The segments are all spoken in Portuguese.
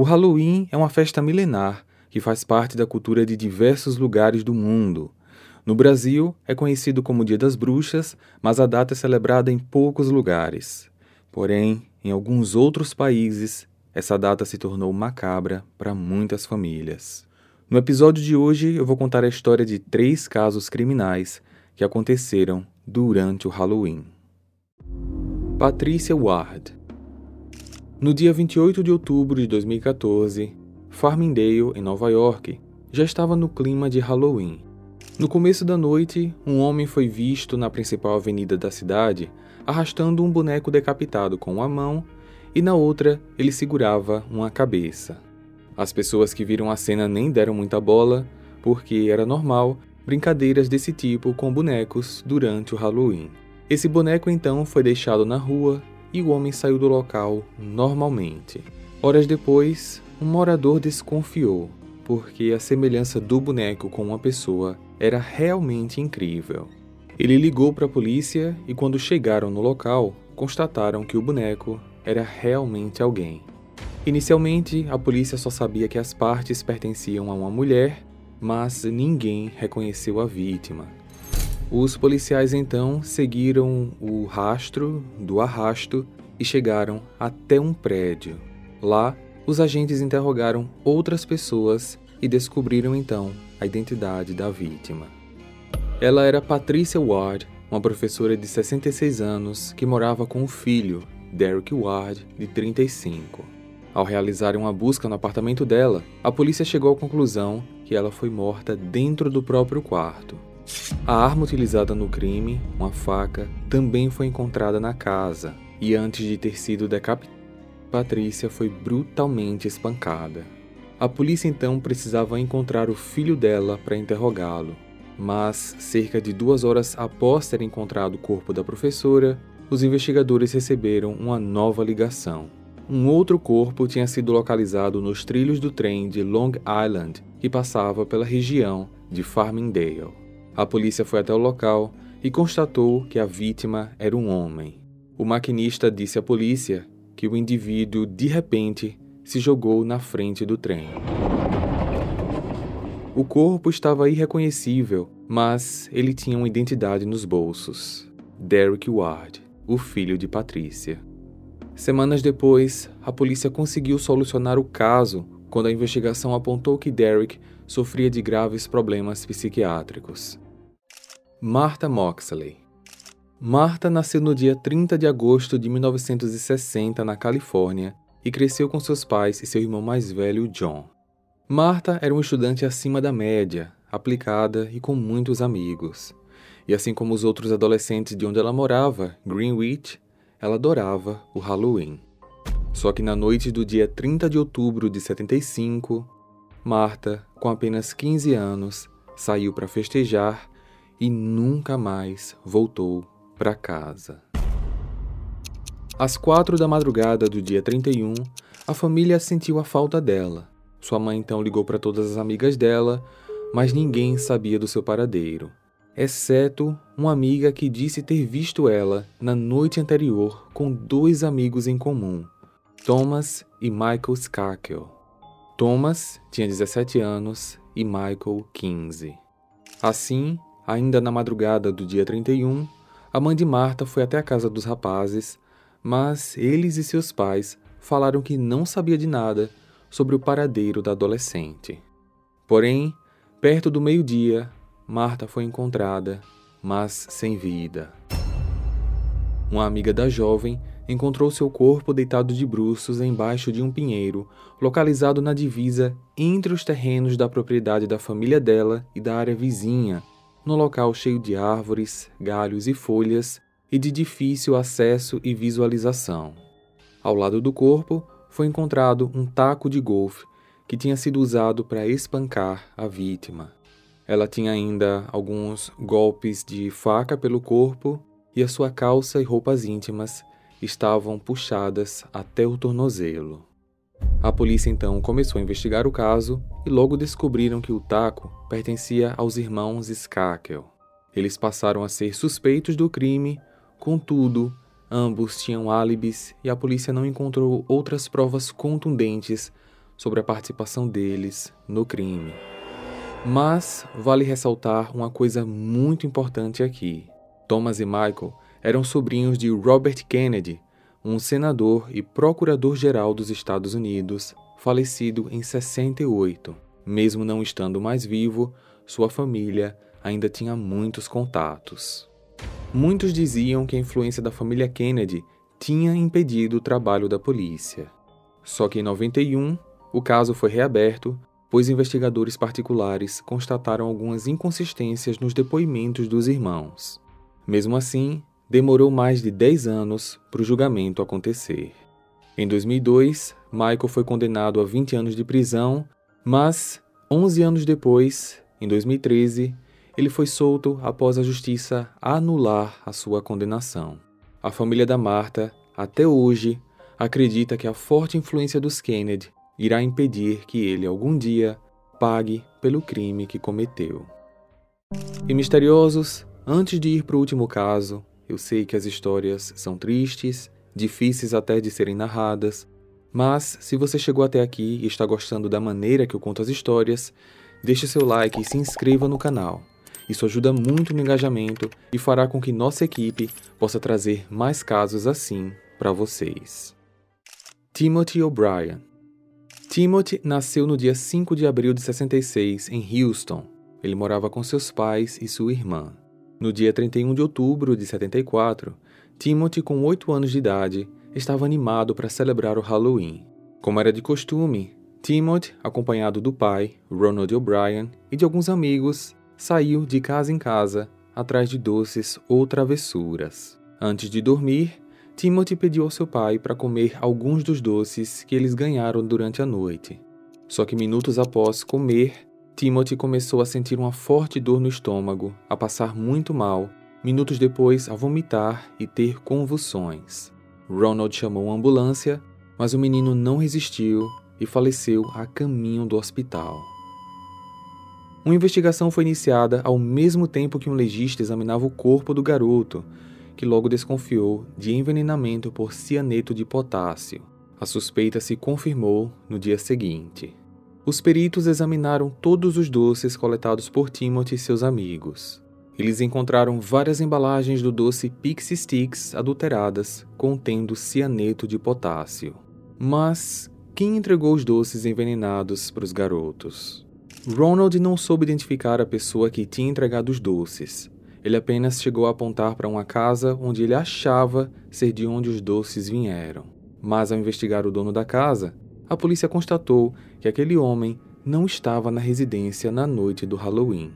O Halloween é uma festa milenar que faz parte da cultura de diversos lugares do mundo. No Brasil, é conhecido como Dia das Bruxas, mas a data é celebrada em poucos lugares. Porém, em alguns outros países, essa data se tornou macabra para muitas famílias. No episódio de hoje, eu vou contar a história de três casos criminais que aconteceram durante o Halloween. Patricia Ward No dia 28 de outubro de 2014, Farmingdale, em Nova York, já estava no clima de Halloween. No começo da noite, um homem foi visto na principal avenida da cidade arrastando um boneco decapitado com uma mão e na outra ele segurava uma cabeça. As pessoas que viram a cena nem deram muita bola, porque era normal brincadeiras desse tipo com bonecos durante o Halloween. Esse boneco então foi deixado na rua e o homem saiu do local normalmente. Horas depois, um morador desconfiou, porque a semelhança do boneco com uma pessoa era realmente incrível. Ele ligou para a polícia e, quando chegaram no local, constataram que o boneco era realmente alguém. Inicialmente, a polícia só sabia que as partes pertenciam a uma mulher, mas ninguém reconheceu a vítima. Os policiais então seguiram o rastro do arrasto e chegaram até um prédio. Lá, os agentes interrogaram outras pessoas e descobriram então a identidade da vítima. Ela era Patricia Ward, uma professora de 66 anos que morava com o filho, Derek Ward, de 35. Ao realizarem uma busca no apartamento dela, a polícia chegou à conclusão que ela foi morta dentro do próprio quarto. A arma utilizada no crime, uma faca, também foi encontrada na casa, e antes de ter sido decapitada, Patrícia foi brutalmente espancada. A polícia então precisava encontrar o filho dela para interrogá-lo, mas cerca de duas horas após ter encontrado o corpo da professora, os investigadores receberam uma nova ligação. Um outro corpo tinha sido localizado nos trilhos do trem de Long Island, que passava pela região de Farmingdale. A polícia foi até o local e constatou que a vítima era um homem. O maquinista disse à polícia que o indivíduo, de repente, se jogou na frente do trem. O corpo estava irreconhecível, mas ele tinha uma identidade nos bolsos: Derek Ward o filho de Patrícia. Semanas depois, a polícia conseguiu solucionar o caso quando a investigação apontou que Derek sofria de graves problemas psiquiátricos. Martha Moxley Martha nasceu no dia 30 de agosto de 1960 na Califórnia e cresceu com seus pais e seu irmão mais velho, John. Martha era uma estudante acima da média, aplicada e com muitos amigos. E assim como os outros adolescentes de onde ela morava, Greenwich, ela adorava o Halloween. Só que na noite do dia 30 de outubro de 75, Marta, com apenas 15 anos, saiu para festejar e nunca mais voltou para casa. Às quatro da madrugada do dia 31, a família sentiu a falta dela. Sua mãe então ligou para todas as amigas dela, mas ninguém sabia do seu paradeiro exceto uma amiga que disse ter visto ela na noite anterior com dois amigos em comum, Thomas e Michael Skakel. Thomas tinha 17 anos e Michael 15. Assim, ainda na madrugada do dia 31, a mãe de Marta foi até a casa dos rapazes, mas eles e seus pais falaram que não sabia de nada sobre o paradeiro da adolescente. Porém, perto do meio-dia, Marta foi encontrada, mas sem vida. Uma amiga da jovem encontrou seu corpo deitado de bruços embaixo de um pinheiro, localizado na divisa entre os terrenos da propriedade da família dela e da área vizinha, no local cheio de árvores, galhos e folhas e de difícil acesso e visualização. Ao lado do corpo foi encontrado um taco de golfe que tinha sido usado para espancar a vítima. Ela tinha ainda alguns golpes de faca pelo corpo e a sua calça e roupas íntimas estavam puxadas até o tornozelo. A polícia então começou a investigar o caso e logo descobriram que o taco pertencia aos irmãos Skakel. Eles passaram a ser suspeitos do crime, contudo, ambos tinham álibis e a polícia não encontrou outras provas contundentes sobre a participação deles no crime. Mas vale ressaltar uma coisa muito importante aqui. Thomas e Michael eram sobrinhos de Robert Kennedy, um senador e procurador-geral dos Estados Unidos, falecido em 68. Mesmo não estando mais vivo, sua família ainda tinha muitos contatos. Muitos diziam que a influência da família Kennedy tinha impedido o trabalho da polícia. Só que em 91, o caso foi reaberto, pois investigadores particulares constataram algumas inconsistências nos depoimentos dos irmãos. Mesmo assim, demorou mais de 10 anos para o julgamento acontecer. Em 2002, Michael foi condenado a 20 anos de prisão, mas 11 anos depois, em 2013, ele foi solto após a justiça anular a sua condenação. A família da Marta, até hoje, acredita que a forte influência dos Kennedy irá impedir que ele algum dia pague pelo crime que cometeu. E misteriosos, antes de ir para o último caso, eu sei que as histórias são tristes, difíceis até de serem narradas, mas se você chegou até aqui e está gostando da maneira que eu conto as histórias, deixe seu like e se inscreva no canal. Isso ajuda muito no engajamento e fará com que nossa equipe possa trazer mais casos assim para vocês. Timothy O'Brien Timothy nasceu no dia 5 de abril de 66 em Houston. Ele morava com seus pais e sua irmã. No dia 31 de outubro de 74, Timothy, com 8 anos de idade, estava animado para celebrar o Halloween. Como era de costume, Timothy, acompanhado do pai, Ronald O'Brien, e de alguns amigos, saiu de casa em casa atrás de doces ou travessuras. Antes de dormir, Timothy pediu ao seu pai para comer alguns dos doces que eles ganharam durante a noite. Só que minutos após comer, Timothy começou a sentir uma forte dor no estômago, a passar muito mal, minutos depois a vomitar e ter convulsões. Ronald chamou uma ambulância, mas o menino não resistiu e faleceu a caminho do hospital. Uma investigação foi iniciada ao mesmo tempo que um legista examinava o corpo do garoto, que logo desconfiou de envenenamento por cianeto de potássio. A suspeita se confirmou no dia seguinte. Os peritos examinaram todos os doces coletados por Timothy e seus amigos. Eles encontraram várias embalagens do doce Pixie Sticks adulteradas contendo cianeto de potássio. Mas quem entregou os doces envenenados para os garotos? Ronald não soube identificar a pessoa que tinha entregado os doces, ele apenas chegou a apontar para uma casa onde ele achava ser de onde os doces vieram. Mas ao investigar o dono da casa, a polícia constatou que aquele homem não estava na residência na noite do Halloween.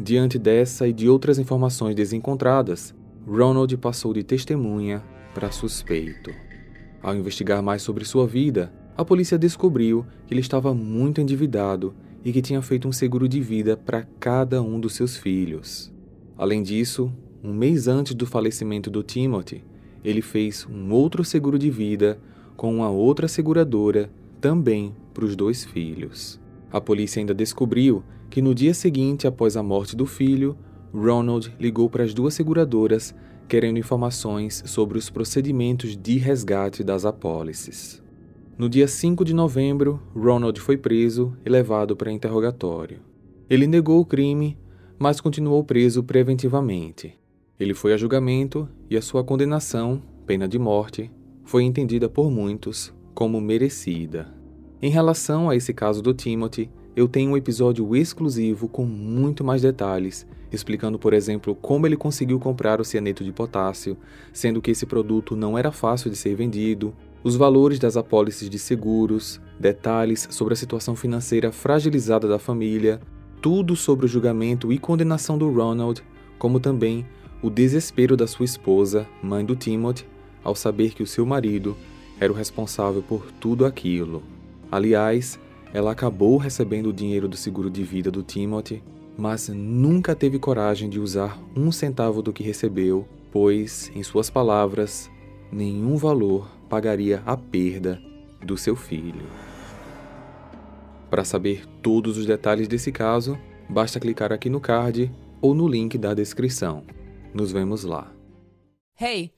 Diante dessa e de outras informações desencontradas, Ronald passou de testemunha para suspeito. Ao investigar mais sobre sua vida, a polícia descobriu que ele estava muito endividado e que tinha feito um seguro de vida para cada um dos seus filhos. Além disso, um mês antes do falecimento do Timothy, ele fez um outro seguro de vida com uma outra seguradora, também para os dois filhos. A polícia ainda descobriu que no dia seguinte após a morte do filho, Ronald ligou para as duas seguradoras querendo informações sobre os procedimentos de resgate das apólices. No dia 5 de novembro, Ronald foi preso e levado para interrogatório. Ele negou o crime mas continuou preso preventivamente. Ele foi a julgamento e a sua condenação, pena de morte, foi entendida por muitos como merecida. Em relação a esse caso do Timothy, eu tenho um episódio exclusivo com muito mais detalhes, explicando, por exemplo, como ele conseguiu comprar o cianeto de potássio, sendo que esse produto não era fácil de ser vendido, os valores das apólices de seguros, detalhes sobre a situação financeira fragilizada da família, tudo sobre o julgamento e condenação do Ronald, como também o desespero da sua esposa, mãe do Timothy, ao saber que o seu marido era o responsável por tudo aquilo. Aliás, ela acabou recebendo o dinheiro do seguro de vida do Timothy, mas nunca teve coragem de usar um centavo do que recebeu, pois, em suas palavras, nenhum valor pagaria a perda do seu filho. Para saber todos os detalhes desse caso, basta clicar aqui no card ou no link da descrição. Nos vemos lá. Hey.